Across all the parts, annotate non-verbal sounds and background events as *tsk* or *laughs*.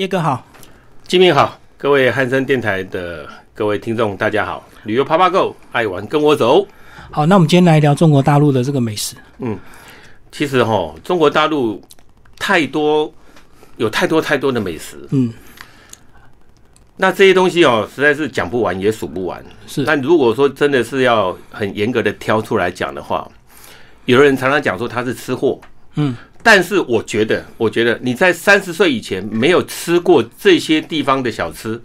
叶哥好，金明好，各位汉森电台的各位听众，大家好。旅游啪啪 Go，爱玩跟我走。好，那我们今天来聊中国大陆的这个美食。嗯，其实哈，中国大陆太多，有太多太多的美食。嗯，那这些东西哦，实在是讲不完也数不完。是，但如果说真的是要很严格的挑出来讲的话，有人常常讲说他是吃货。嗯，但是我觉得，我觉得你在三十岁以前没有吃过这些地方的小吃，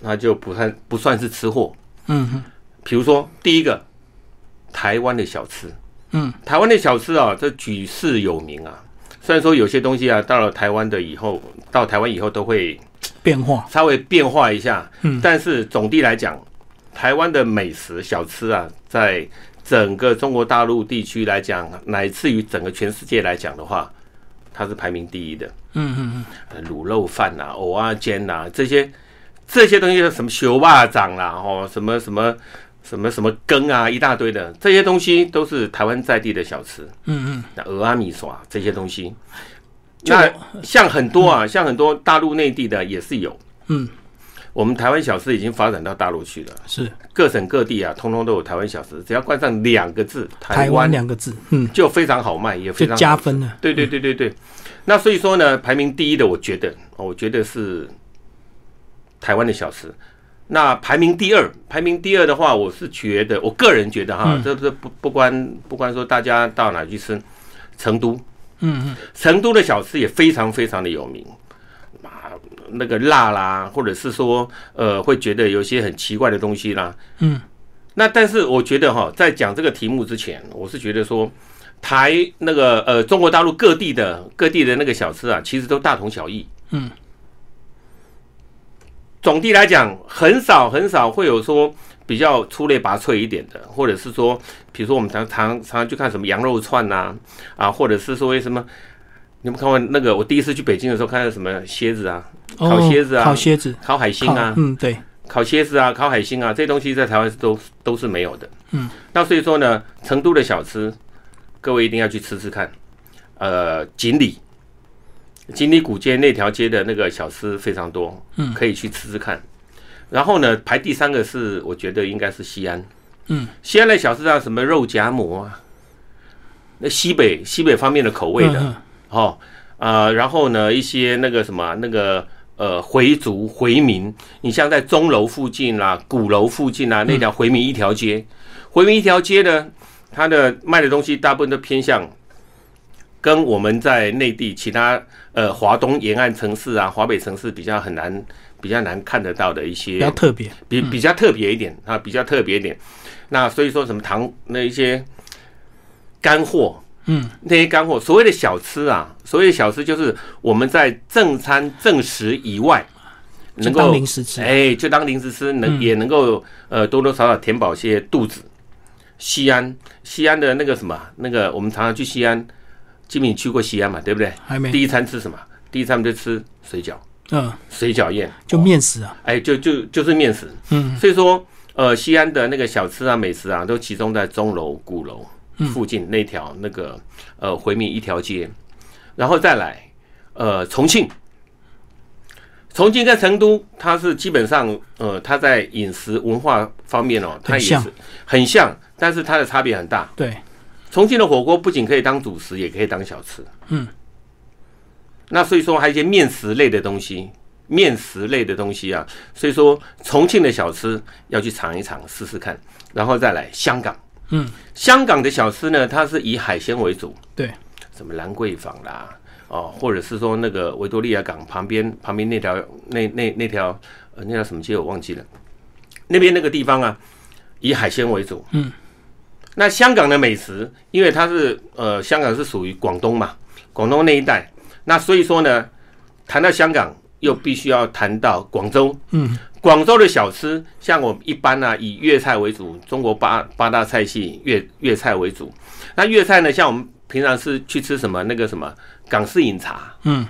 那就不算不算是吃货。嗯哼，比如说第一个，台湾的小吃。嗯，台湾的小吃啊，这举世有名啊。虽然说有些东西啊，到了台湾的以后，到台湾以后都会变化，稍微变化一下。嗯，但是总的来讲，台湾的美食小吃啊，在整个中国大陆地区来讲，乃至于整个全世界来讲的话，它是排名第一的。嗯嗯嗯卤肉饭呐、藕啊煎呐这些这些东西，什么修霸掌啦，哦，什么什么什么什么羹啊，一大堆的这些东西都是台湾在地的小吃。嗯嗯那鹅啊米耍这些东西，那像很多啊，像很多大陆内地的也是有。嗯，我们台湾小吃已经发展到大陆去了，是。各省各地啊，通通都有台湾小吃，只要冠上两个字“台湾。两个字，嗯，就非常好卖，也非就常加分了。对对对对对，那所以说呢，排名第一的，我觉得，哦我觉得是台湾的小吃。那排名第二，排名第二的话，我是觉得，我个人觉得哈，嗯。这这不不关不关说大家到哪去吃，成都，嗯嗯。成都的小吃也非常非常的有名。啊，那个辣啦，或者是说呃，会觉得有一些很奇怪的东西啦，嗯那但是我觉得哈，在讲这个题目之前，我是觉得说，台那个呃中国大陆各地的各地的那个小吃啊，其实都大同小异。嗯，总的来讲，很少很少会有说比较出类拔萃一点的，或者是说，比如说我们常常常常去看什么羊肉串呐、啊，或者是说什么。你有没有看过那个？我第一次去北京的时候，看到什么蝎子啊、哦烤蝎子啊烤蝎子，烤海星啊，嗯对，烤蝎子啊、烤海星啊，这些东西在台湾是都都是没有的。嗯，那所以说呢，成都的小吃，各位一定要去吃吃看。呃，锦里，锦里古街那条街的那个小吃非常多，嗯可以去吃吃看。然后呢，排第三个是我觉得应该是西安。嗯，西安的小吃啊，什么肉夹馍啊，那西北西北方面的口味的。嗯哦，呃，然后呢，一些那个什么那个呃回族回民，你像在钟楼附近啦、鼓楼附近啊，那条回民一条街，回民一条街呢，它的卖的东西大部分都偏向跟我们在内地其他呃华东沿岸城市啊、华北城市比较很难比较难看得到的一些比较特别。比比较特别一点啊，比较特别一点。那所以说什么糖那一些干货，嗯，那些干货，所谓的小吃啊，所谓的小吃就是我们在正餐正食以外，能够零食吃。哎，就当零食吃，能、嗯。也能够呃多多少少填饱些肚子。西安，西安的那个什么，那个我们常常去西安，基本去过西安嘛，对不对？还没，第一餐吃什么？第一餐就吃水饺，嗯，水饺宴，就面食啊，哎，就就就是面食。嗯。所以说，呃，西安的那个小吃啊、美食啊，都集中在钟楼、鼓楼。嗯附近那条那个呃回民一条街，然后再来呃重庆，重庆跟成都，它是基本上呃它在饮食文化方面哦，它也是很像，但是它的差别很大。对，重庆的火锅不仅可以当主食，也可以当小吃。嗯，那所以说还有一些面食类的东西，面食类的东西啊，所以说重庆的小吃要去尝一尝，试试看，然后再来香港。嗯，香港的小吃呢，它是以海鲜为主，对，什么兰桂坊啦，哦，或者是说那个维多利亚港旁边旁边那条那那那条呃那条什么街我忘记了，那边那个地方啊，以海鲜为主。嗯，那香港的美食，因为它是呃香港是属于广东嘛，广东那一带，那所以说呢，谈到香港又必须要谈到广州。嗯，广州的小吃，像我们一般呢、啊、以粤菜为主，中国八八大菜系粤粤菜为主。那粤菜呢，像我们平常是去吃什么那个什么港式饮茶，嗯，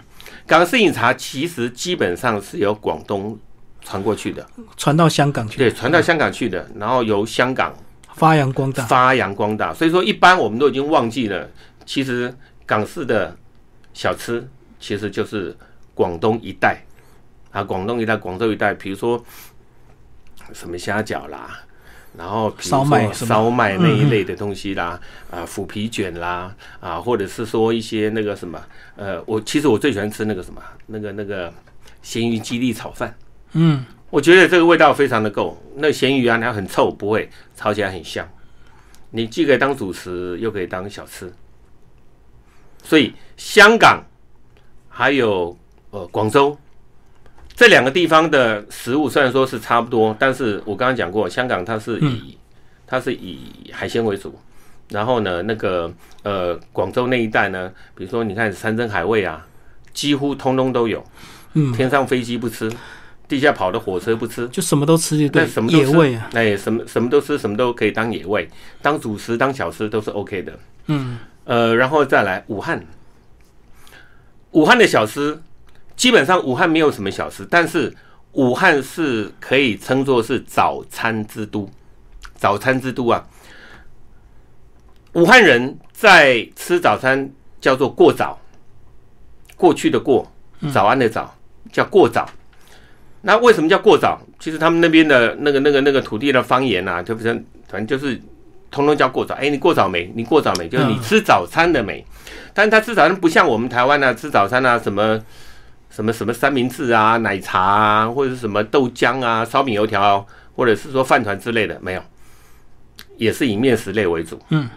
港式饮茶其实基本上是由广东传过去的，传到香港去，对，传到香港去的，然后由香港发扬光大。发扬光大。所以说，一般我们都已经忘记了，其实港式的小吃其实就是广东一带啊，广东一带、广州一带，比如说什么虾饺啦，然后烧麦烧麦那一类的东西啦，啊，腐皮卷啦，啊，或者是说一些那个什么，呃，我其实我最喜欢吃那个什么，那个那个咸鱼鸡粒炒饭。嗯，我觉得这个味道非常的够。那咸鱼啊，它很臭，不会炒起来很香。你既可以当主食，又可以当小吃。所以香港还有呃广州这两个地方的食物虽然说是差不多，但是我刚刚讲过，香港它是以、它是以海鲜为主，然后呢，那个呃广州那一带呢，比如说你看山珍海味啊，几乎通通都有。嗯天上飞机不吃，地下跑的火车不吃，就什么都吃就对，什么野味啊，哎，什么什么都吃，什么都可以当野味，当主食、当小吃都是 OK 的。嗯，呃，然后再来武汉，武汉的小吃基本上武汉没有什么小吃，但是武汉是可以称作是早餐之都，早餐之都啊。武汉人在吃早餐叫做过早，过去的过，早安的早，叫过早。那为什么叫过早？其实他们那边的那个、那个、那个土地的方言啊，就不是，反正就是通通叫过早。哎，你过早没？你过早没？就是你吃早餐的没？但是他吃早餐不像我们台湾啊，吃早餐啊，什么什么什么三明治啊、奶茶啊，或者是什么豆浆啊、烧饼油条，或者是说饭团之类的，没有，也是以面食类为主。嗯。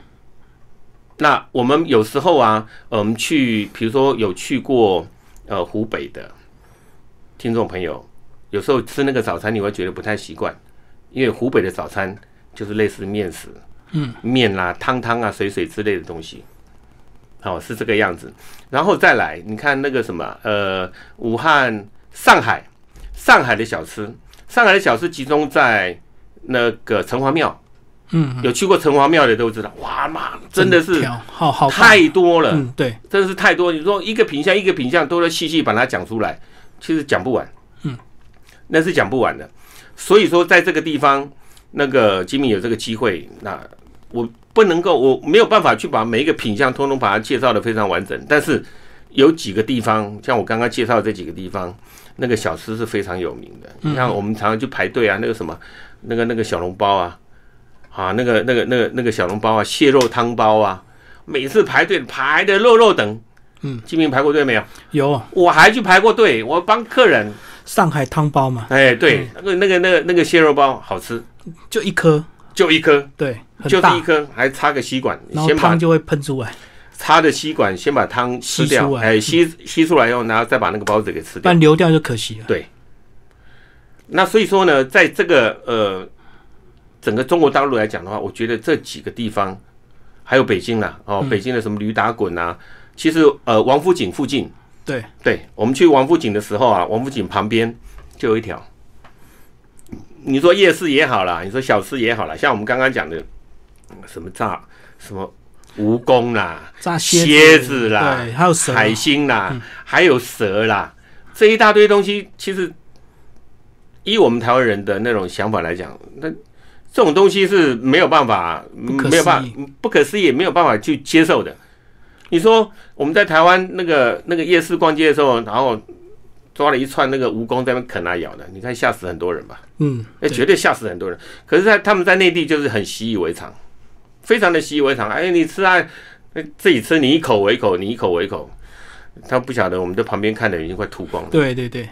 那我们有时候啊，呃我们去，比如说有去过呃湖北的听众朋友，有时候吃那个早餐你会觉得不太习惯，因为湖北的早餐就是类似面食，嗯，面啦、汤汤啊、水水之类的东西，好、是这个样子。然后再来，你看那个什么，呃，武汉、上海，上海的小吃，上海的小吃集中在那个城隍庙，嗯，有去过城隍庙的都知道，哇妈，真的是好好太多了。嗯，对，真的是太多。你说一个品相一个品相都要细细把它讲出来，其实讲不完。嗯，那是讲不完的。所以说，在这个地方，那个吉米有这个机会，那我不能够，我没有办法去把每一个品相通通把它介绍的非常完整。但是有几个地方，像我刚刚介绍的这几个地方，那个小吃是非常有名的。你看，我们常常去排队啊，那个什么，那个那个小笼包啊，啊，那个那个那个那个小笼包啊，蟹肉汤包啊，每次排队排的肉肉等。嗯，金明排过队没有？有我还去排过队，我帮客人。上海汤包嘛，哎，对，那个那个那个那个蟹肉包好吃，就一颗，就一颗，对，就是一，颗，还插个吸管，然后先把汤就会喷出来，插的吸管先把汤吸出来。哎，吸吸出来以后，然后再把那个包子给吃掉。不然流掉就可惜了。对，那所以说呢，在这个呃整个中国大陆来讲的话，我觉得这几个地方，还有北京啦，哦，北京的什么驴打滚啊，其实呃王府井附近，对，对我们去王府井的时候啊，王府井旁边就有一条。你说夜市也好啦，你说小吃也好啦，像我们刚刚讲的嗯什么炸什么蜈蚣啦、炸蝎蝎子啦对，还有蛇，海星啦，还有蛇啦，这一大堆东西，其实依我们台湾人的那种想法来讲，那这种东西是没有办法，可没有办法，不可思议，没有办法去接受的。你说我们在台湾那个那个夜市逛街的时候，然后抓了一串那个蜈蚣在那啃啊咬的，你看吓死很多人吧？嗯，哎绝对吓死很多人。可是在，他们在内地就是很习以为常，非常的习以为常。哎，你吃啊，自己吃，你一口我一口，你一口我一口。他不晓得，我们在旁边看的已经快吐光了。对对对。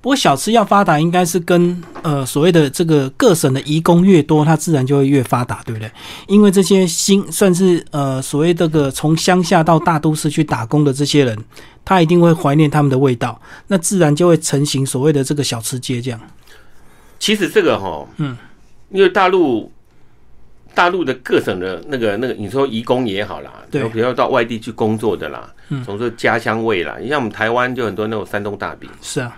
不过小吃要发达，应该是跟呃所谓的这个各省的移工越多，它自然就会越发达，对不对？因为这些新算是呃所谓这个从乡下到大都市去打工的这些人，他一定会怀念他们的味道，那自然就会成型所谓的这个小吃街这样。其实这个哈，嗯，因为大陆大陆的各省的那个那个，你说移工也好啦，对比如到外地去工作的啦，嗯总说家乡味啦。你像我们台湾就很多那种山东大饼。是啊，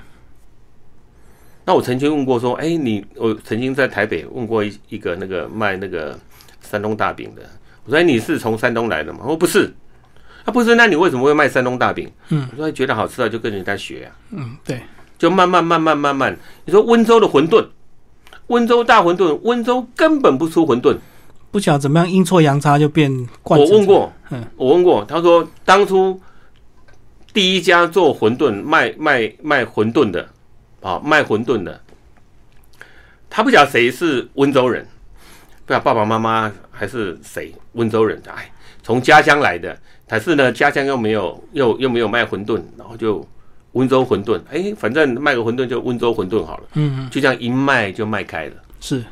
那我曾经问过说，哎、你我曾经在台北问过一一个那个卖那个山东大饼的，我说、哎你是从山东来的吗？我说不是，他、不是，那你为什么会卖山东大饼？嗯，我说觉得好吃啊，就跟人家学啊，嗯，对，就慢慢慢慢慢慢。你说温州的馄饨，温州大馄饨，温州根本不出馄饨。不晓得怎么样阴错阳差就变灌。我问，过，嗯我问过，他说当初第一家做馄饨卖卖卖馄饨的啊，卖馄饨的，他不晓得谁是温州人，不晓得爸爸妈妈还是谁温州人，哎，从家乡来的，但是呢，家乡又没有又又没有卖馄饨，然后就温州馄饨，哎，反正卖个馄饨就温州馄饨好了，嗯，就这样一卖就卖开了。是，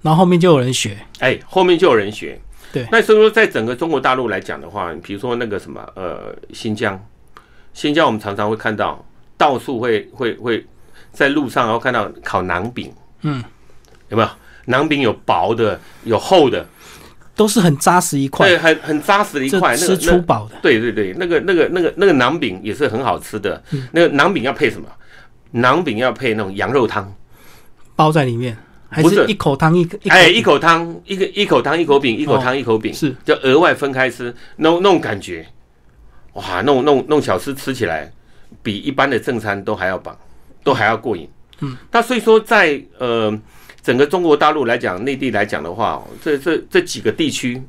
然后后面就有人学，哎，后面就有人学。对。那所以说，在整个中国大陆来讲的话，比如说那个什么，呃，新疆，新疆我们常常会看到，到处会会会在路上，然后看到烤馕饼，嗯，有没有？馕饼有薄的，有厚的，都是很扎实一块，对，很很扎实的一这块，那吃个那粗饱的，对对对，那个那个那个那个馕饼也是很好吃的。嗯。那个馕饼要配什么？馕饼要配那种羊肉汤，包在里面，还不是。一口汤一个，哎，一口汤，一个一口汤一口饼，一口汤一口饼，是。就额外分开吃，那种那种感觉，哇，那种那种那种小吃吃起来，比一般的正餐都还要棒，都还要过瘾。嗯，那所以说在呃整个中国大陆来讲，内地来讲的话，这这这几个地区，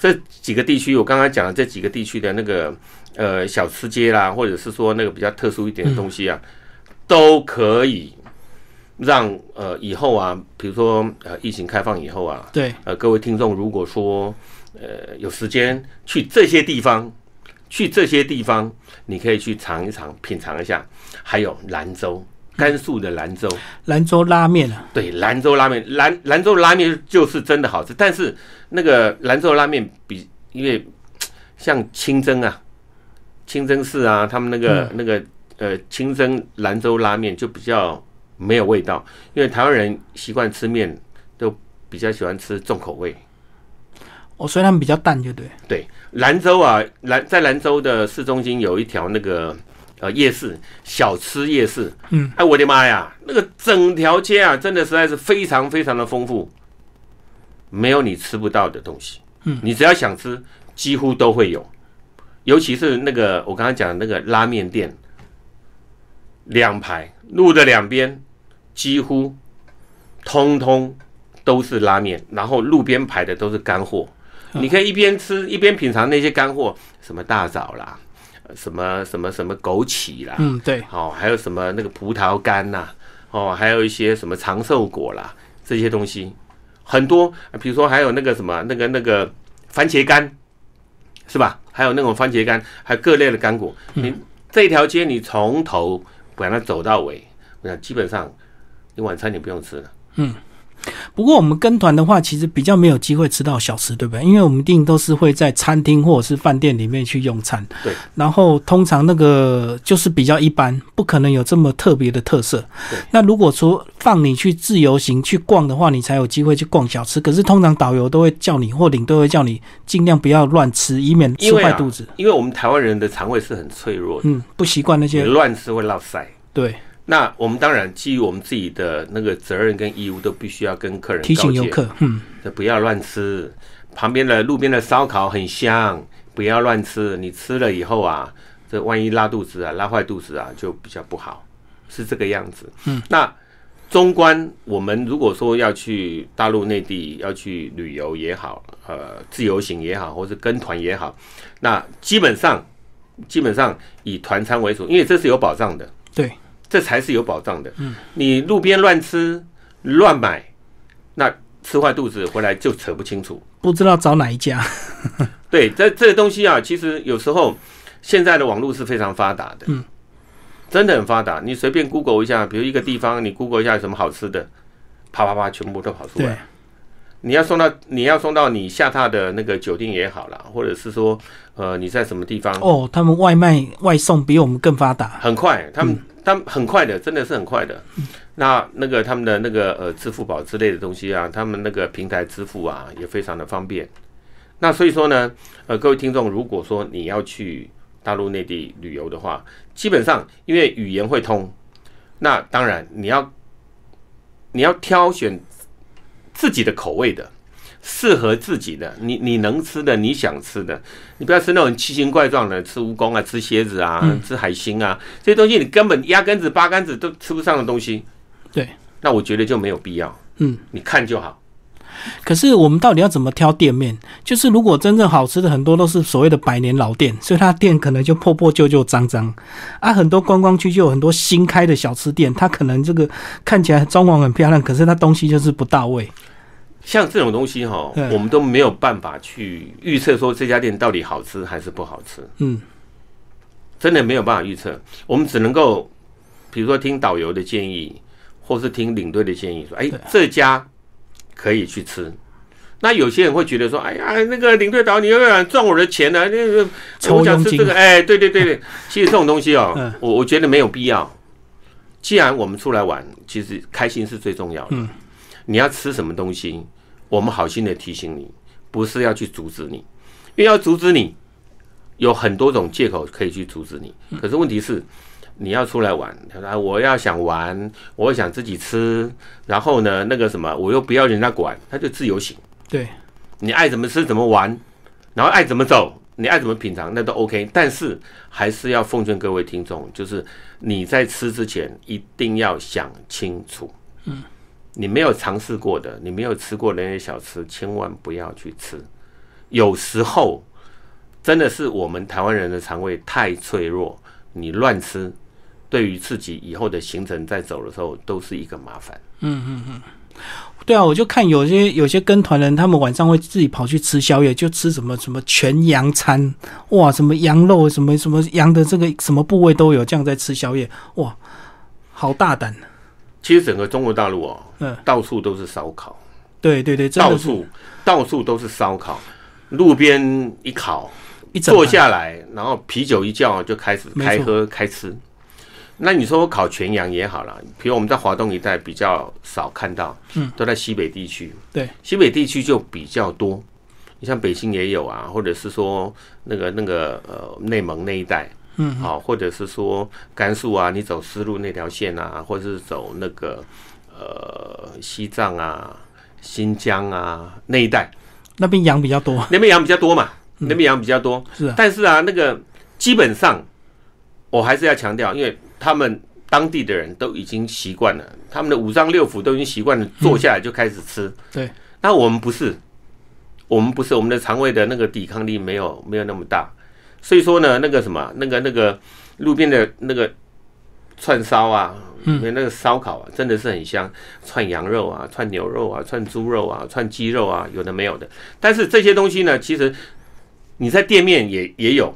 这几个地区，我刚刚讲的这几个地区的那个呃小吃街啦，或者是说那个比较特殊一点的东西啊，都可以让呃以后啊，比如说呃疫情开放以后啊，对，呃，各位听众，如果说呃有时间去这些地方，去这些地方，你可以去尝一尝、品尝一下。还有兰州，甘肃的兰州，兰州拉面啊，对，兰州拉面，兰兰州拉面就是真的好吃。但是那个兰州拉面比，因为像清蒸啊、清蒸市啊，他们那个、那个呃清蒸兰州拉面就比较没有味道，因为台湾人习惯吃面都比较喜欢吃重口味。哦，所以他们比较淡，就对，对，兰州啊，兰在兰州的市中心有一条那个呃夜市，小吃夜市。嗯，哎，我的妈呀，那个整条街啊，真的实在是非常非常的丰富，没有你吃不到的东西。嗯，你只要想吃，几乎都会有。尤其是那个我刚刚讲的那个拉面店，两排路的两边几乎通通都是拉面，然后路边排的都是干货。你可以一边吃一边品尝那些干货，什么大枣啦，呃什么什么什么枸杞啦，嗯，对，哦，还有什么那个葡萄干呐、哦，还有一些什么长寿果啦，这些东西很多，呃比如说还有那个什么那个那个番茄干，是吧？还有那种番茄干，还有各类的干果。你这条街你从头把它走到尾，我想基本上你晚餐你不用吃了。不过我们跟团的话，其实比较没有机会吃到小吃，对不对？因为我们一定都是会在餐厅或者是饭店里面去用餐。对。然后通常那个就是比较一般，不可能有这么特别的特色对。那如果说放你去自由行去逛的话，你才有机会去逛小吃。可是通常导游都会叫你，或领队会叫你尽量不要乱吃，以免吃坏肚子。因为我们台湾人的肠胃是很脆弱的，嗯，不习惯那你些。乱吃会落腮。对，那我们当然基于我们自己的那个责任跟义务，都必须要跟客人提醒游客，嗯，不要乱吃。旁边的路边的烧烤很香，不要乱吃。你吃了以后啊，这万一拉肚子啊，拉坏肚子啊，就比较不好，是这个样子。嗯，那中观我们如果说要去大陆内地要去旅游也好，呃，自由行也好，或是跟团也好，那基本上基本上以团餐为主，因为这是有保障的。对，这才是有保障的。嗯，你路边乱吃乱买，那吃坏肚子回来就扯不清楚。不知道找哪一家。*laughs* 对，这这个东西啊，其实有时候现在的网络是非常发达的，嗯，真的很发达。你随便 Google 一下，比如一个地方，你 Google 一下有什么好吃的，啪啪啪，全部都跑出对来。，你要送到你要送到你下榻的那个酒店也好啦，或者是说，呃，你在什么地方，哦，他们外卖外送比我们更发达。很快，他们、嗯他很快的，真的是很快的。那那个他们的那个呃支付宝之类的东西啊，他们那个平台支付啊也非常的方便。那所以说呢，呃，各位听众，如果说你要去大陆内地旅游的话，基本上因为语言会通，那当然你要你要挑选自己的口味的。适合自己的，你你能吃的，你想吃的，你不要吃那种奇形怪状的，吃蜈蚣啊，吃蝎子啊，嗯吃海星啊，这些东西你根本压根子八竿子都吃不上的东西。对，那我觉得就没有必要。嗯，你看就好。可是我们到底要怎么挑店面？就是如果真正好吃的很多都是所谓的百年老店，所以它店可能就破破旧旧、脏脏啊。很多观光区就有很多新开的小吃店，它可能这个看起来装潢很漂亮，可是它东西就是不到位。像这种东西哈，我们都没有办法去预测说这家店到底好吃还是不好吃，嗯，真的没有办法预测。我们只能够，比如说听导游的建议，或是听领队的建议，说，哎对，这家可以去吃。那有些人会觉得说，哎呀，那个领队导游，你又想赚我的钱呢、那个抽我想吃这个，哎，对对对对，*laughs* 其实这种东西哦，嗯我我觉得没有必要。既然我们出来玩，其实开心是最重要的。嗯你要吃什么东西，我们好心的提醒你，不是要去阻止你，因为要阻止你，有很多种借口可以去阻止你。可是问题是，你要出来玩，啊，我要想玩，我想自己吃，然后呢，那个什么，我又不要人家管，他就自由行。对，你爱怎么吃怎么玩，然后爱怎么走，你爱怎么品尝，那都 OK。但是还是要奉劝各位听众，就是你在吃之前一定要想清楚。嗯，你没有尝试过的，你没有吃过那些小吃，千万不要去吃。有时候真的是我们台湾人的肠胃太脆弱，你乱吃，对于自己以后的行程在走的时候都是一个麻烦。嗯嗯嗯对啊，我就看有些有些跟团人，他们晚上会自己跑去吃宵夜，就吃什么什么全羊餐，哇，什么羊肉，什么什么羊的这个什么部位都有，这样在吃宵夜，哇，好大胆。其实整个中国大陆哦，嗯，到处都是烧烤。对对对，到处到处都是烧烤，路边一烤，一坐下来，然后啤酒一叫就开始开喝开吃。那你说烤全羊也好了，比如我们在华东一带比较少看到，嗯，都在西北地区，对，西北地区就比较多。你像北京也有啊，或者是说那个那个呃内蒙那一带，嗯，好、或者是说甘肃啊，你走丝路那条线啊，或者是走那个呃西藏啊、新疆啊那一带，那边羊比较多，那边羊比较多嘛，那边羊比较多。是啊，但是啊，那个基本上我还是要强调，因为他们当地的人都已经习惯了，他们的五脏六腑都已经习惯了，坐下来就开始吃。对，那我们不是，我们不是，我们的肠胃的那个抵抗力没有没有那么大，所以说呢，那个什么，那个那个路边的那个串烧啊，嗯那个烧烤啊，真的是很香，串羊肉啊，串牛肉啊，串猪肉啊，串鸡肉啊，有的没有的。但是这些东西呢，其实你在店面也也有，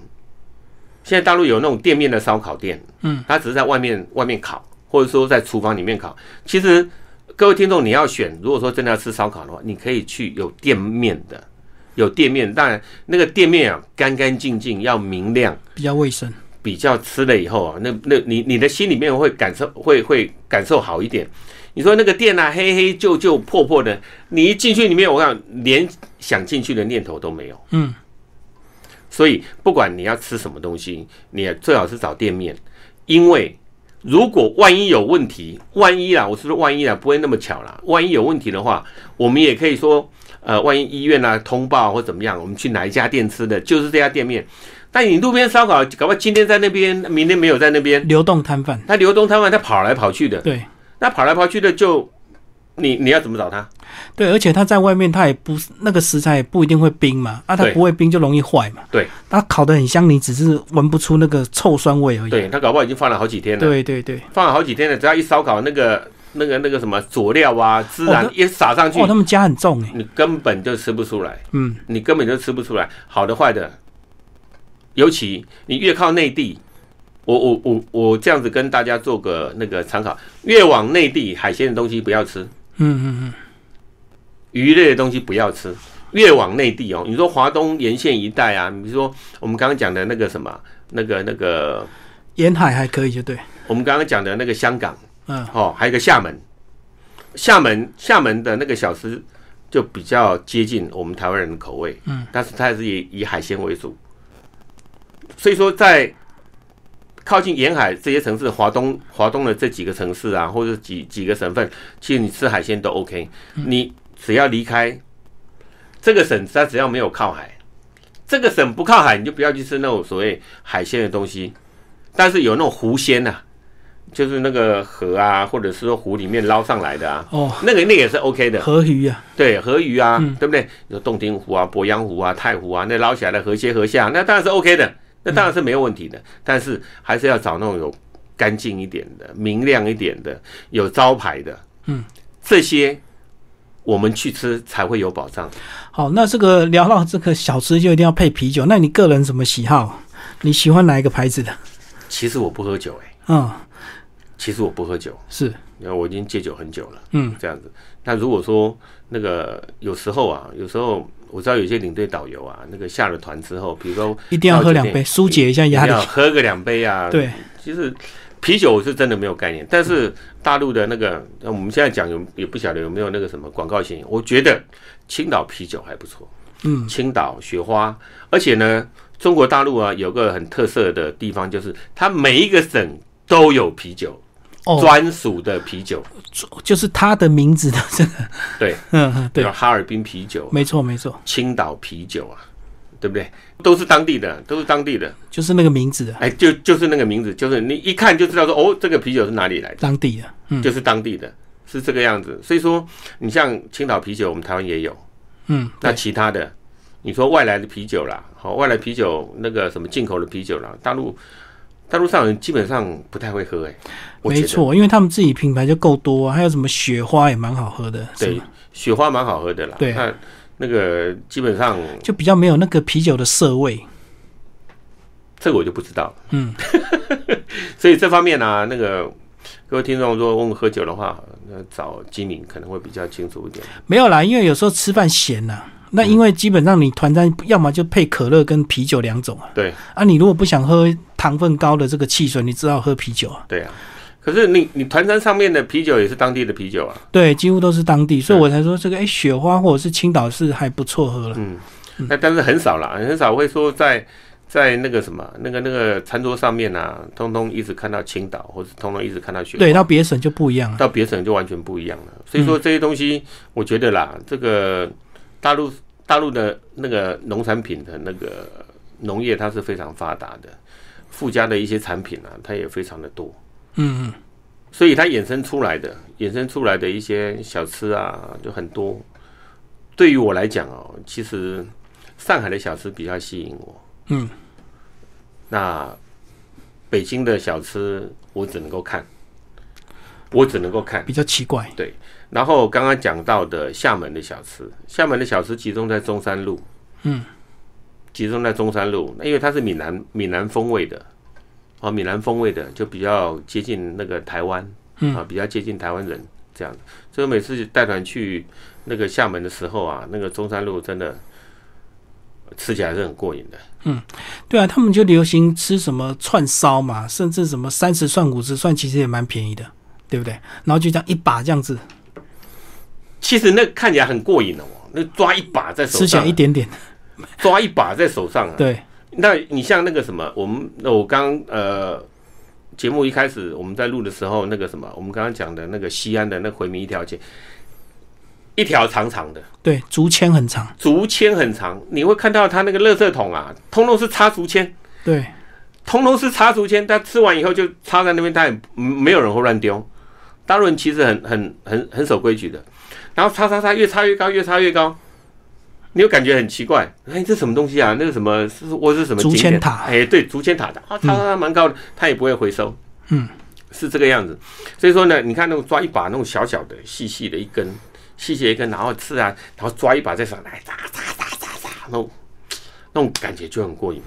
现在大陆有那种店面的烧烤店，嗯，它只是在外面外面烤，或者说在厨房里面烤。其实各位听众，你要选，如果说真的要吃烧烤的话，你可以去有店面的，有店面，当然那个店面啊，干干净净，要明亮。比较卫生。比较吃了以后啊，那那你你的心里面会感受会会感受好一点。你说那个店啊，黑黑旧旧破破的，你一进去里面，我看连想进去的念头都没有。嗯，所以不管你要吃什么东西，你也最好是找店面，因为如果万一有问题，万一啦，我是说万一啦，不会那么巧啦。万一有问题的话，我们也可以说，呃，万一医院啊通报或怎么样，我们去哪一家店吃的，就是这家店面。但你路边烧烤，搞不好今天在那边，明天没有在那边，流动摊贩，他流动摊贩他跑来跑去的，对那跑来跑去的就，你你要怎么找他？对，而且他在外面，他也不是那个食材也不一定会冰嘛，啊，他不会冰就容易坏嘛。对，他烤的很香，你只是闻不出那个臭酸味而已。对他搞不好已经放了好几天了，对对对，放了好几天了，只要一烧烤，那个那个那个什么佐料啊、孜然哦一撒上去哇，，他们家很重哎，你根本就吃不出来，嗯，你根本就吃不出来，好的坏的。尤其你越靠内地，我我我我这样子跟大家做个那个参考，越往内地海鲜的东西不要吃，嗯嗯嗯，鱼类的东西不要吃。越往内地哦，你说华东沿线一带啊，比如说我们刚刚讲的那个什么，那个那个，沿海还可以就对，我们刚刚讲的那个香港嗯，哦，还有一个厦门，厦门厦门的那个小吃就比较接近我们台湾人的口味，嗯，但是它还是以以海鲜为主，所以说在靠近沿海这些城市，华东华东的这几个城市啊，或者几几个省份，其实你吃海鲜都 OK，你只要离开这个省，它只要没有靠海，这个省不靠海，你就不要去吃那种所谓海鲜的东西，但是有那种湖鲜呐、就是那个河啊，或者是说湖里面捞上来的啊，哦，那个那个也是 OK 的。河鱼啊，对，河鱼啊，嗯对不对？有洞庭湖啊、鄱阳湖啊、太湖啊，那捞起来的河蟹、河虾，那当然是 OK 的，那当然是没有问题的。但是还是要找那种有干净一点的、明亮一点的、有招牌的，嗯，这些我们去吃才会有保障。好，那这个聊到这个小吃就一定要配啤酒，那你个人什么喜好？你喜欢哪一个牌子的？其实我不喝酒、欸，嗯，其实我不喝酒，是，因为我已经戒酒很久了。嗯，这样子。那如果说那个有时候啊，有时候我知道有些领队导游啊，那个下了团之后，比如说一定要喝两杯，疏解一下压力要。喝个两杯啊。，对，其实啤酒我是真的没有概念，但是大陆的那个，呃我们现在讲有也不晓得有没有那个什么广告嫌疑。我觉得青岛啤酒还不错，嗯，青岛雪花，而且呢，中国大陆啊有个很特色的地方，就是它每一个省都有啤酒。哦，专属的啤酒，就是它的名字的这个，*laughs* 对，嗯 *laughs* 嗯，对，哈尔滨啤酒、没错没错，青岛啤酒啊，对不对？都是当地的，都是当地的。就是那个名字的，哎，就就是那个名字，就是你一看就知道说，哦，这个啤酒是哪里来的，当地的，嗯。就是当地的，是这个样子。所以说，你像青岛啤酒，我们台湾也有，嗯，那，其他的，你说外来的啤酒啦，好，外来啤酒那个什么进口的啤酒啦，大陆大陆上人基本上不太会喝，哎，没错，因为他们自己品牌就够多啊，还有什么雪花也蛮好喝的，对？，雪花蛮好喝的啦，对那那个基本上就比较没有那个啤酒的涩味，这个我就不知道。嗯，*laughs* 所以这方面呢、那个各位听众如果问喝酒的话，那找金明可能会比较清楚一点。没有啦，因为有时候吃饭咸呐、那因为基本上你团餐要么就配可乐跟啤酒两种啊，对啊，你如果不想喝糖分高的这个汽水，你只好喝啤酒啊。对啊，可是你你团餐上面的啤酒也是当地的啤酒啊，对，几乎都是当地，所以我才说这个哎、雪花或者是青岛是还不错喝了。嗯，那但是很少啦，很少会说在在那个什么那个那个餐桌上面啊，通通一直看到青岛，或者通通一直看到雪花。对，到别省就不一样了。到别省就完全不一样了。所以说这些东西，我觉得啦，这个大陆大陆的那个农产品的那个农业，它是非常发达的，附加的一些产品啊，它也非常的多。嗯嗯，所以它衍生出来的、衍生出来的一些小吃啊，就很多。对于我来讲哦，其实上海的小吃比较吸引我。嗯，那北京的小吃我只能够看，我只能够看。比较奇怪。然后刚刚讲到的厦门的小吃，厦门的小吃集中在中山路，嗯，集中在中山路，那因为它是闽南闽南风味的，哦，闽南风味的就比较接近那个台湾，嗯啊，比较接近台湾人这样子。所以每次带团去那个厦门的时候啊，那个中山路真的吃起来是很过瘾的。嗯对啊，他们就流行吃什么串烧嘛，甚至什么三十串、五十串，其实也蛮便宜的，对不对？然后就这样一把这样子其实那看起来很过瘾的哦，那抓一把在手吃起来上啊，一点点，抓一把在手上啊，对，那你像那个什么，我们那我刚呃节目一开始我们在录的时候，那个什么，我们刚刚讲的那个西安的那回民一条街，一条长长的，对，竹签很长，竹签很长，你会看到他那个垃圾桶啊，通通是插竹签，对，通通是插竹签，他吃完以后就插在那边，他也嗯没有人会乱丢。大陆人其实很很很很守规矩的，然后叉叉叉，越插越高，越插越高。你又感觉很奇怪，哎，这什么东西啊？那个什么是我是什么竹签塔哎，对，竹签塔的啊，插插插蛮高的，它也不会回收，嗯，是这个样子。所以说呢，你看那种抓一把那种小小的、细细的一根，细细的一根，然后刺啊，然后抓一把在手上来，扎扎扎扎扎，那种那种感觉就很过瘾，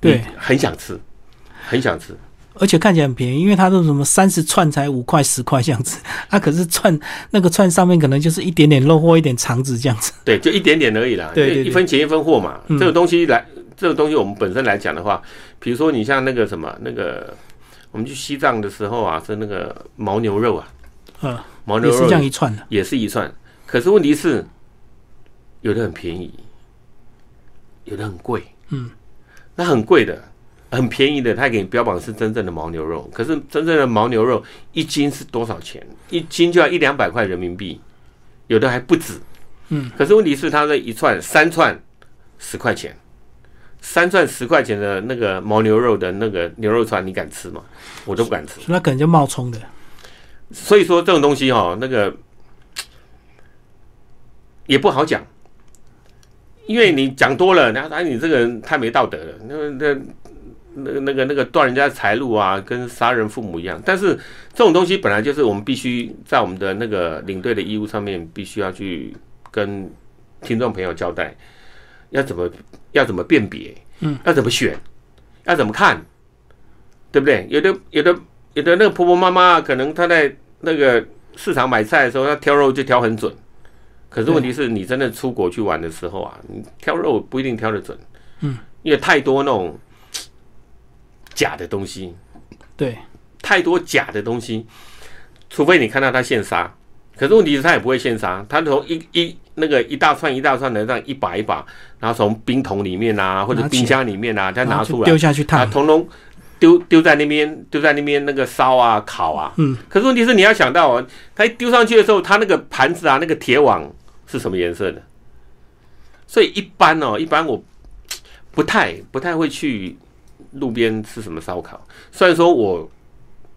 对很想吃，很想吃。而且看起来很便宜，因为它都什么三十串才五块十块这样子，*laughs* 啊，可是串那个串上面可能就是一点点肉或一点肠子这样子，*laughs* 对，就一点点而已啦，对一分钱一分货嘛。嗯。这个东西来，这个东西我们本身来讲的话，比如说你像那个什么，那个我们去西藏的时候啊，是那个牦牛肉啊，嗯，牦牛肉也是这样一串的，也是一串，可是问题是，有的很便宜，有的很贵，嗯，那很贵的。很便宜的，它给你标榜是真正的牦牛肉，可是真正的牦牛肉一斤是多少钱？一斤就要一两百块人民币，有的还不止。嗯，可是问题是，他的一串三串十块钱，三串十块钱的那个牦牛肉的那个牛肉串，你敢吃吗？我都不敢吃。那可能就冒充的。所以说这种东西哈，那个也不好讲，因为你讲多了，然后哎，你这个人太没道德了，那那那那个那个断人家财路啊，跟杀人父母一样。但是这种东西本来就是我们必须在我们的那个领队的义务上面，必须要去跟听众朋友交代，要怎么要怎么辨别，嗯，要怎么选，要怎么看，对不对？有的有的有的那个婆婆妈妈，可能她在那个市场买菜的时候，她挑肉就挑很准。可是问题是你真的出国去玩的时候啊，你挑肉不一定挑得准，嗯，因为太多那种假的东西，对，太多假的东西，除非你看到他现杀，可是问题是他也不会现杀，他从一一那个一大串一大串的这样一把一把，然后从冰桶里面啊或者冰箱里面啊再拿出来，丢下去啊，烫。通通丢丢在那边，丢在那边那个烧啊烤啊。嗯。可是问题是你要想到哦，他一丢上去的时候，他那个盘子啊，那个铁网是什么颜色的？所以一般哦，一般我不太不太会去路边吃什么烧烤。虽然说我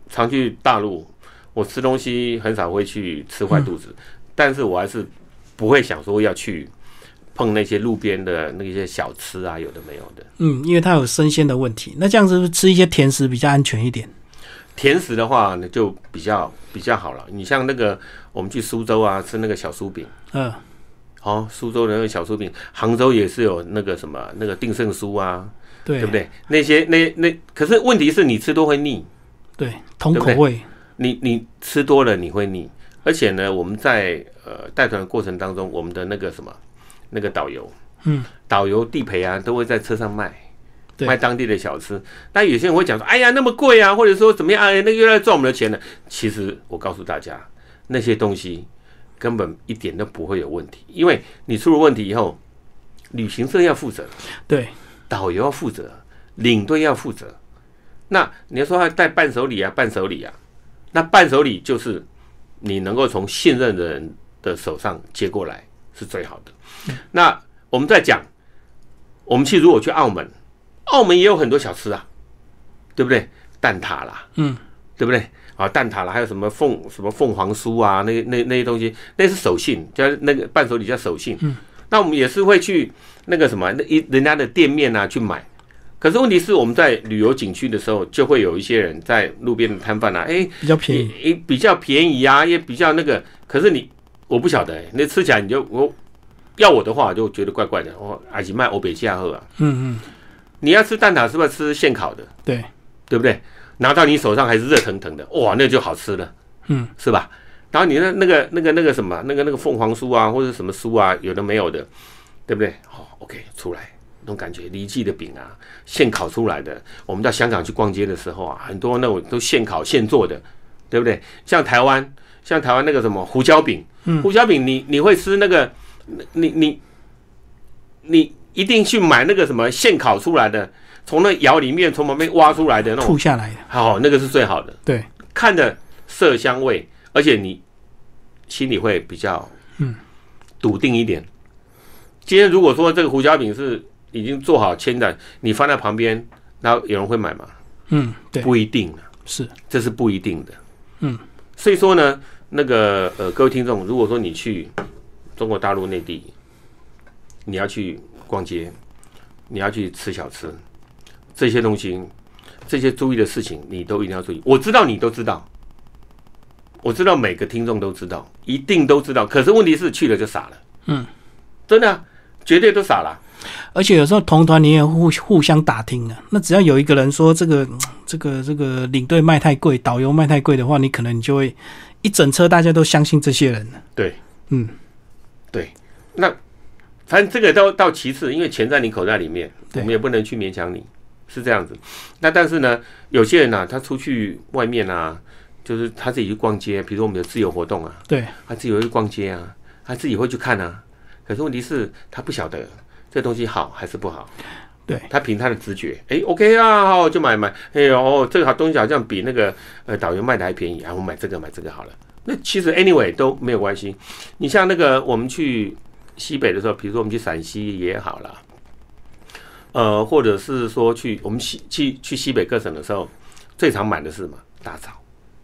常去大陆，我吃东西很少会去吃坏肚子，但是我还是不会想说要去碰那些路边的那些小吃啊，有的没有的。嗯，因为它有生鲜的问题。那这样子是吃一些甜食比较安全一点？甜食的话呢，就比较比较好了。你像那个我们去苏州啊，吃那个小酥饼，嗯，哦，苏州的那个小酥饼，杭州也是有那个什么那个定胜酥啊，对，对不对？那些那那，可是问题是你吃多会腻，对，同口味。你你吃多了你会腻，而且呢，我们在呃带团的过程当中，我们的那个什么那个导游，嗯，导游地陪啊，都会在车上卖。对卖当地的小吃，但有些人会讲说：“哎呀，那么贵啊，或者说怎么样？哎，那个又来赚我们的钱了。”其实我告诉大家，那些东西根本一点都不会有问题，因为你出了问题以后，旅行社要负责，对，导游要负责，领队要负责。那你要说他带伴手礼啊，伴手礼啊，那伴手礼就是你能够从信任的人的手上接过来是最好的。那我们在讲，我们去如果去澳门，澳门也有很多小吃啊，对不对？蛋挞啦，嗯，对不对？啊，蛋挞啦，还有什么凤什么凤凰酥啊，那那那些东西，那是手信，叫那个伴手礼叫手信。嗯，那我们也是会去那个什么那一人家的店面啊去买。可是问题是，我们在旅游景区的时候，就会有一些人在路边的摊贩啊，哎，比较便宜。比较便宜啊，也比较那个。可是你我不晓得、欸，那吃起来你就我要我的话，我就觉得怪怪的。我阿吉卖欧北加喝啊，嗯嗯，你要吃蛋挞是不是吃现烤的，对，对不对？拿到你手上还是热腾腾的，哇，那就好吃了，嗯，是吧？然后你那那个那个那个什么，那个那个凤凰酥啊，或者什么酥啊，有的没有的，对不对？好、o k 出来那种感觉，李记的饼啊，现烤出来的。我们到香港去逛街的时候啊，很多那种都现烤现做的，对不对？像台湾，像台湾那个什么胡椒饼，嗯胡椒饼你你会吃那个，你你你一定去买那个什么现烤出来的，从那窑里面从旁边挖出来的那种吐下来的。好，那个是最好的，对，看着色香味，而且你心里会比较嗯笃定一点。今天如果说这个胡椒饼是已经做好签的，你放在旁边，那有人会买吗？嗯，对，不一定啊，是，这是不一定的。嗯，所以说呢，那个呃，各位听众，如果说你去中国大陆内地，你要去逛街，你要去吃小吃，这些东西，这些注意的事情，你都一定要注意。我知道你都知道，我知道每个听众都知道，一定都知道。可是问题是去了就傻了，嗯，真的啊、绝对都傻了。而且有时候同团你也互互相打听啊。那只要有一个人说这个嗯 *tsk* 这个这个领队卖太贵，导游卖太贵的话，你可能你就会一整车大家都相信这些人了。对，嗯，对，那反正这个到到其次，因为钱在你口袋里面，我们也不能去勉强你，是这样子。那但是呢，有些人呢、他出去外面啊，就是他自己去逛街，比如说我们有自由活动啊，对，他自己会去逛街啊，他自己会去看啊。可是问题是，他不晓得这东西好还是不好。对他凭他的直觉，哎，OK 啊，好就买买，哎呦，哦这个好东西好像比那个呃导游卖的还便宜啊，我买这个买这个好了。那其实 anyway 都没有关系。你像那个我们去西北的时候，比如说我们去陕西也好啦，呃，或者是说去我们西去去西北各省的时候，最常买的是什么？大枣，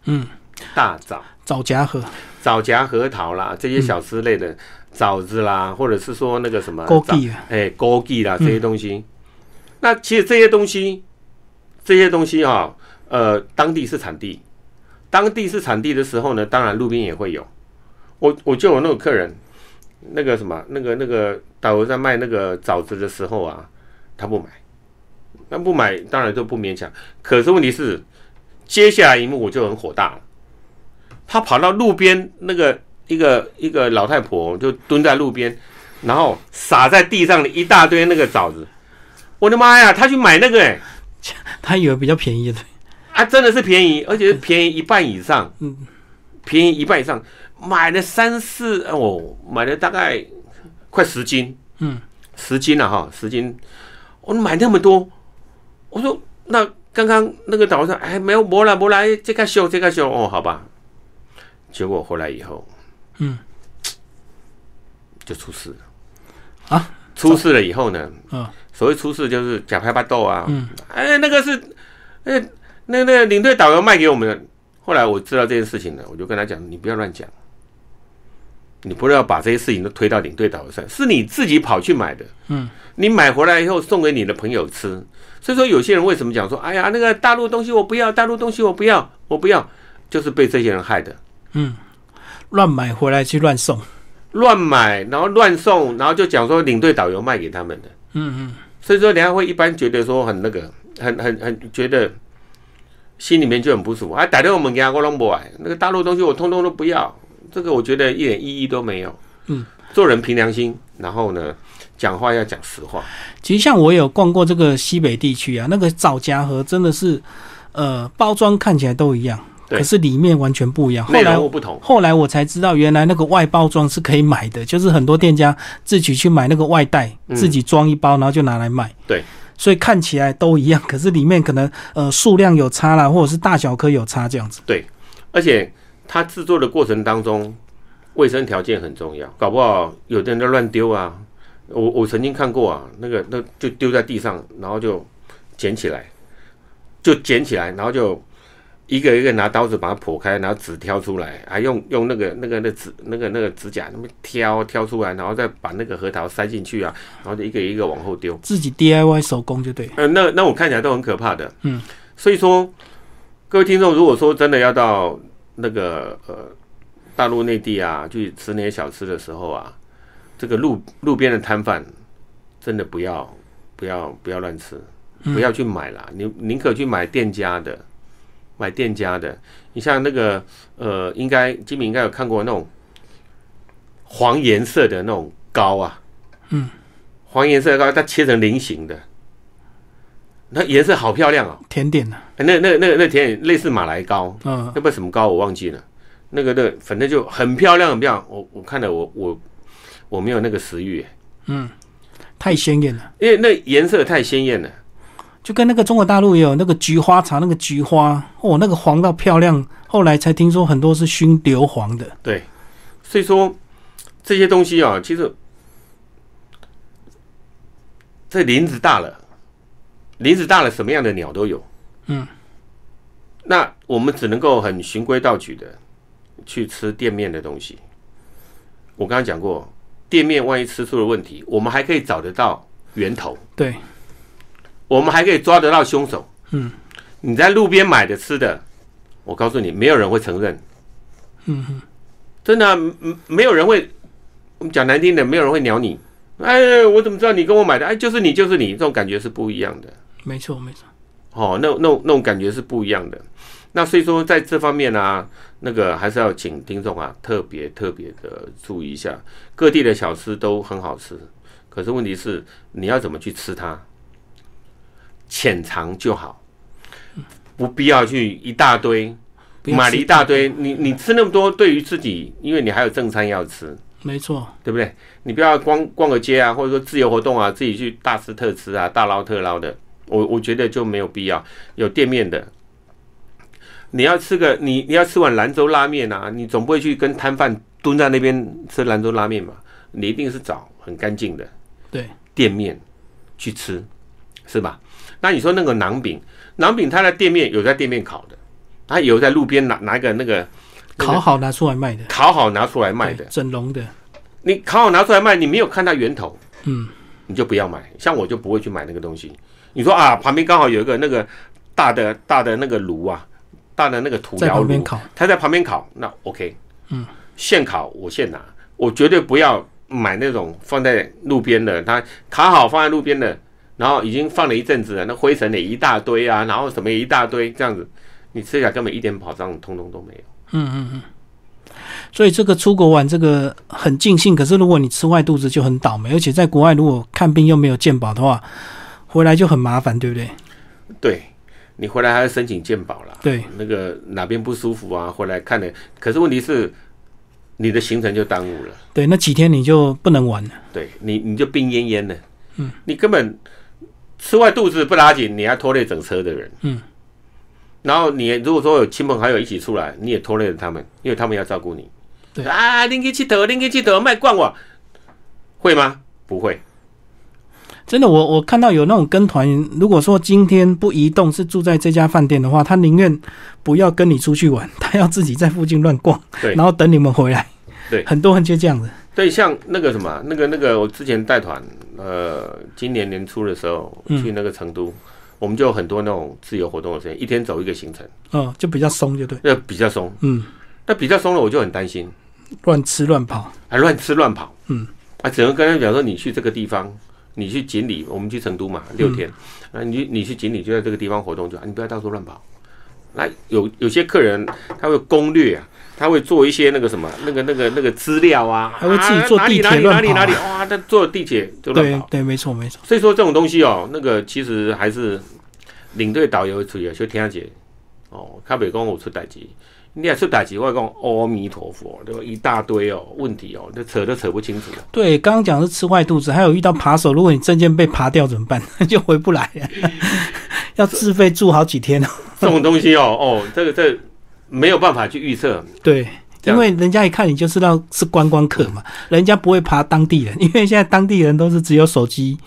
嗯，大枣。枣夹核、枣夹核桃啦，这些小吃类的枣子啦，或者是说那个什么枣枸杞啊，哎，枸杞啦这些东西。那其实这些东西，这些东西啊，呃，当地是产地，当地是产地的时候呢，当然路边也会有。我我就有那个客人，那个什么，那个那个导游在卖那个枣子的时候啊，他不买，那不买当然就不勉强。可是问题是，接下来一幕我就很火大了。他跑到路边，那个一个一个老太婆就蹲在路边，然后撒在地上的一大堆那个枣子。我的妈呀！他去买那个、欸，*laughs* 他以为比较便宜的，啊，真的是便宜，而且是便宜一半以上，*laughs* 嗯，便宜一半以上，买了三四哦，买了大概快十斤，嗯，十斤了、哈，十斤，我、买那么多，我说那刚刚那个导游说，哎，没有，没了，没了，这个修，这个修，哦，好吧，结果回来以后，嗯，就出事。了啊，出事了以后呢，嗯，所谓出事就是假拍巴豆啊，嗯，哎，那个是，哎，那那个领队导游卖给我们的。后来我知道这件事情了，我就跟他讲，你不要乱讲，你不要把这些事情都推到领队导游上，是你自己跑去买的，嗯，你买回来以后送给你的朋友吃。所以说，有些人为什么讲说，哎呀，那个大陆东西我不要，大陆东西我不要，我不要，就是被这些人害的。嗯，乱买回来去乱送，乱买，然后乱送，然后就讲说领队导游卖给他们的。嗯嗯，所以说，人家会一般觉得说很那个，很很很觉得心里面就很不舒服。啊，打电话我们给他我拢不爱，那个大陆东西我通通都不要，这个我觉得一点意义都没有。嗯，做人凭良心，然后呢，讲话要讲实话。其实像我有逛过这个西北地区啊，那个枣夹盒真的是，呃，包装看起来都一样，对可是里面完全不一样。后内来容不同，后来我才知道，原来那个外包装是可以买的，就是很多店家自己去买那个外袋，嗯自己装一包，然后就拿来卖。对，所以看起来都一样，可是里面可能呃数量有差啦，或者是大小颗有差这样子。对而且它制作的过程当中，卫生条件很重要，搞不好有的人在乱丢啊。我我曾经看过啊，那个那就丢在地上，然后就捡起来，就捡起来，然后就一个一个拿刀子把它剖开，然后纸挑出来，还用用那个那个那指那个那个指甲那么挑挑出来，然后再把那个核桃塞进去啊，然后就一个一个往后丢。自己 DIY 手工就对。呃，那那我看起来都很可怕的。嗯，所以说，各位听众，如果说真的要到那个呃大陆内地啊去吃那些小吃的时候啊，这个路路边的摊贩真的不要不要不要乱吃，不要去买啦，你宁可去买店家的，买店家的。你像那个呃，应该金明应该有看过那种黄颜色的那种糕啊，嗯，黄颜色的糕，它切成菱形的，那颜色好漂亮哦。甜点呢、那那那那甜点类似马来糕，嗯，那不什么糕我忘记了。那个那反正就很漂亮，很漂亮。我我看了我我我没有那个食欲，嗯太鲜艳了，因为那颜色太鲜艳了。就跟那个中国大陆也有那个菊花茶，那个菊花哦，那个黄到漂亮。后来才听说很多是熏硫磺的。对，所以说这些东西啊，其实这林子大了，林子大了，什么样的鸟都有。嗯，那我们只能够很循规蹈矩的去吃店面的东西。我刚刚讲过，店面万一吃出了问题，我们还可以找得到源头，对，我们还可以抓得到凶手。嗯，你在路边买的吃的，我告诉你，没有人会承认。嗯哼，真的没有人会，我们讲难听的，没有人会鸟你。哎，我怎么知道你跟我买的？哎，就是你，就是你，这种感觉是不一样的。没错没错。哦，那那种那种感觉是不一样的。那所以说，在这方面啊，那个还是要请听众啊，特别特别的注意一下。各地的小吃都很好吃，可是问题是你要怎么去吃它，浅尝就好，不必要去一大堆买了一大堆。你你吃那么多，对于自己，因为你还有正餐要吃，没错，对不对？你不要光逛个街啊，或者说自由活动啊，自己去大吃特吃啊，大捞特捞的，我我觉得就没有必要。有店面的，你要吃个你你要吃碗兰州拉面啊，你总不会去跟摊贩蹲在那边吃兰州拉面嘛？你一定是找很干净的对店面去吃，是吧？那你说那个馕饼，馕饼它的店面有在店面烤的，它有在路边拿拿一个那个烤好拿出来卖的，烤好拿出来卖的，整笼的，你烤好拿出来卖，你没有看到源头，嗯，你就不要买。像我就不会去买那个东西。你说啊，旁边刚好有一个那个大的大的那个炉啊，大的那个土在窑炉，旁边烤，他在旁边烤，那 OK，嗯，现烤我现拿，我绝对不要买那种放在路边的，他烤好放在路边的，然后已经放了一阵子了，那灰尘也一大堆啊，然后什么也一大堆，这样子，你吃起来根本一点保障通通都没有。嗯嗯嗯。所以这个出国玩这个很尽兴，可是如果你吃坏肚子就很倒霉，而且在国外如果看病又没有健保的话，回来就很麻烦，对不对？对你回来还要申请健保啦，对，那个哪边不舒服啊，回来看的。可是问题是，你的行程就耽误了，对，那几天你就不能玩了。对你你就病恹恹的，嗯，你根本吃坏肚子不拉紧，你还拖累整车的人，嗯。然后你如果说有亲朋好友一起出来，你也拖累了他们，因为他们要照顾你。对啊，拎去气头，拎去气头，卖惯我，会吗？不会。真的，我我看到有那种跟团，如果说今天不移动，是住在这家饭店的话，他宁愿不要跟你出去玩，他要自己在附近乱逛，对然后等你们回来。对很多人就这样子。对，像那个什么，那个那个，我之前带团，呃，今年年初的时候嗯去那个成都，我们就有很多那种自由活动的时间，一天走一个行程，哦，就比较松，就对。那比较松。嗯，那比较松了，我就很担心，乱吃乱跑。还乱吃乱跑。嗯，啊，只能跟他讲说，你去这个地方，你去锦里，我们去成都嘛，六天，那，你你去锦里就在这个地方活动就好，你不要到处乱跑。那有有些客人他会攻略啊，他会做一些那个什么，那个那个那个资料啊，他会自己坐地铁哪里哪里哪里哇，他坐地铁就乱跑。对对，没错没错。所以说这种东西哦，那个其实还是领队导游处理啊，就听解哦，他北讲我出代志，你也出代志，我讲阿弥陀佛，对吧？一大堆哦问题哦，这扯都扯不清楚。对，刚刚讲是吃坏肚子，还有遇到扒手，如果你证件被扒掉怎么办？*laughs* 就回不来了，要自费住好几天哦。这种东西哦哦，这个这没有办法去预测。对，因为人家一看你就知道是观光客嘛，人家不会扒当地人，*laughs* 因为现在当地人都是只有手机，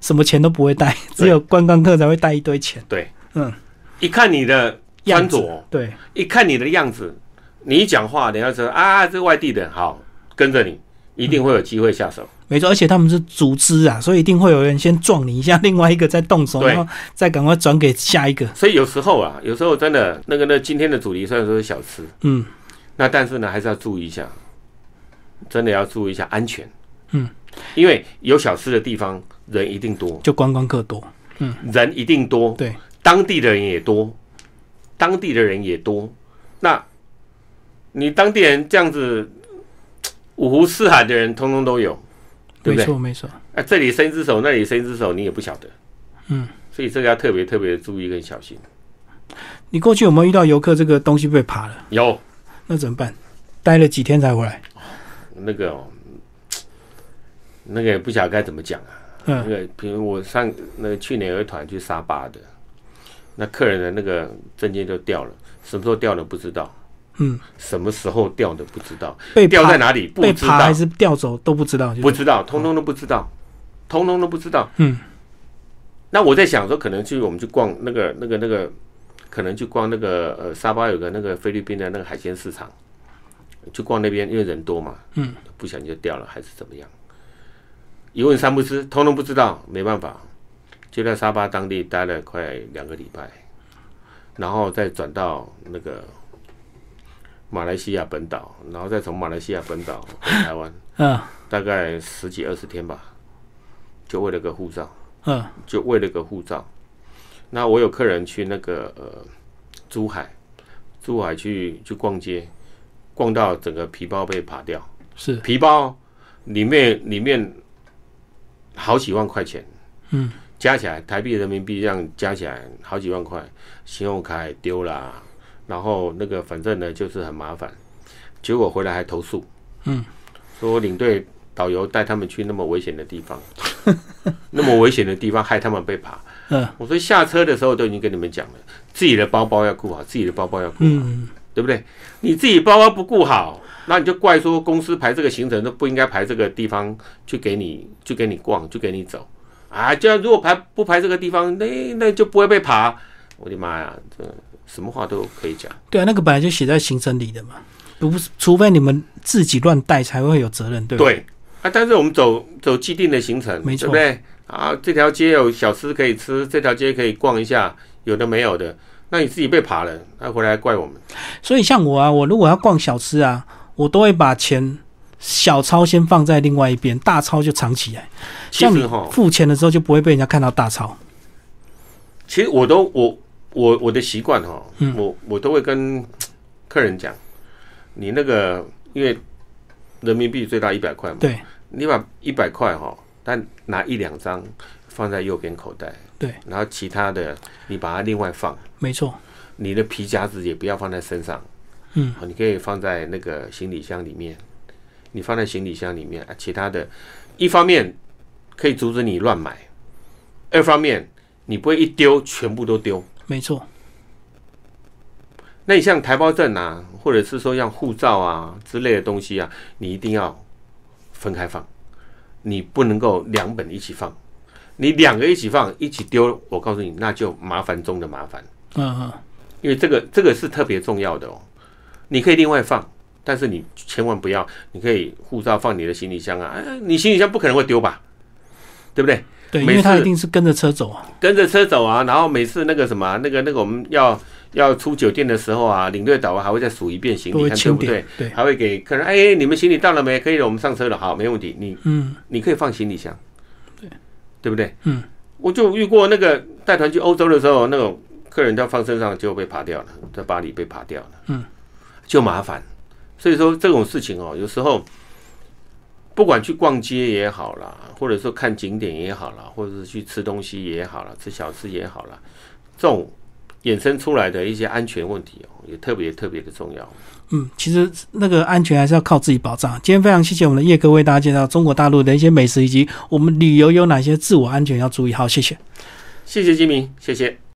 什么钱都不会带，只有观光客才会带一堆钱。对，嗯，一看你的穿着，对，一看你的样子，你一讲话，人家说啊，这外地的，好，跟着你，一定会有机会下手。没错，而且他们是组织啊，所以一定会有人先撞你一下，另外一个再动手，然后再赶快转给下一个。所以有时候啊，有时候真的那个那今天的主题虽然说是小吃，嗯，那但是呢，还是要注意一下，真的要注意一下安全。嗯，因为有小吃的地方人一定多，就观光客多。嗯人一定多，对，当地的人也多，当地的人也多。那你当地人这样子五湖四海的人通通都有，对不对？没错没错。啊，这里伸一只手，那里伸一只手，你也不晓得。嗯，所以这个要特别特别的注意跟小心。你过去有没有遇到游客这个东西被扒了？有那怎么办？待了几天才回来？那个、哦，那个也不晓得该怎么讲啊。那嗯，个，比如我上那个去年有一团去沙巴的，那客人的那个证件就掉了，什么时候掉的不知道，嗯，什么时候掉的不知道，被掉在哪里不知道。还，是掉走都不知道，不知道，通通都不知道，通通都不知道。嗯，那我在想说，可能去我们去逛那个那个那个，可能去逛那个呃沙巴有个那个菲律宾的那个海鲜市场，去逛那边，因为人多嘛，嗯，不小心就掉了，还是怎么样？一问三不知，通通不知道，没办法，就在沙巴当地待了快两个礼拜，然后再转到那个马来西亚本岛，然后再从马来西亚本岛回台湾，嗯。大概十几二十天吧，就为了个护照。嗯。就为了个护照。那我有客人去那个呃珠海，珠海去去逛街，逛到整个皮包被扒掉，是。皮包里面里面好几万块钱，嗯，加起来台币人民币这样加起来好几万块，信用卡也丢了，然后那个反正呢就是很麻烦，结果回来还投诉，嗯，说领队导游带他们去那么危险的地方，*laughs* 那么危险的地方害他们被爬。嗯。我说下车的时候都已经跟你们讲了，自己的包包要顾好，自己的包包要顾好，嗯。对不对？你自己包包不顾好，那你就怪说公司排这个行程都不应该排这个地方去给你去给你逛，去给你走啊，这样如果排不排这个地方，那那就不会被爬。我的妈呀，这什么话都可以讲。对啊，那个本来就写在行程里的嘛，不是，除非你们自己乱带才会有责任，对不对？对啊，但是我们走走既定的行程，没错对不对？啊，这条街有小吃可以吃，这条街可以逛一下，有的没有的，那你自己被爬了，那回来怪我们。所以像我啊，我如果要逛小吃啊，我都会把钱小钞先放在另外一边，大钞就藏起来，像你哈，付钱的时候就不会被人家看到大钞。其实我都我我我的习惯哈，嗯。我我都会跟客人讲，你那个因为人民币最大一百块嘛，对。你把一百块哈，但拿一两张放在右边口袋，对，然后其他的你把它另外放，没错，你的皮夹子也不要放在身上，嗯，你可以放在那个行李箱里面，你放在行李箱里面，啊其他的，一方面可以阻止你乱买，二方面你不会一丢全部都丢。没错，那你像台胞证啊，或者是说像护照啊之类的东西啊，你一定要分开放，你不能够两本一起放。你两个一起放，一起丢，我告诉你，那就麻烦中的麻烦，嗯嗯，因为这个这个是特别重要的哦。你可以另外放，但是你千万不要，你可以护照放你的行李箱啊，哎你行李箱不可能会丢吧，对不对？对，因为他一定是跟着车走啊。跟着车走啊，然后每次那个什么，那个那个我们要要出酒店的时候啊，领队导还会再数一遍行李，对不对？，对，还会给客人，哎，你们行李到了没？可以了，我们上车了，好，没问题。你嗯，你可以放行李箱，对对不对？嗯，我就遇过那个带团去欧洲的时候，那种客人要放身上就被扒掉了，在巴黎被扒掉了，嗯，就麻烦。所以说这种事情哦，有时候不管去逛街也好啦，或者说看景点也好啦，或者是去吃东西也好啦，吃小吃也好啦，这种衍生出来的一些安全问题哦，也特别特别的重要。嗯，其实那个安全还是要靠自己保障。今天非常谢谢我们的叶哥为大家介绍中国大陆的一些美食，以及我们旅游有哪些自我安全要注意。好，谢谢。谢谢金明，谢谢。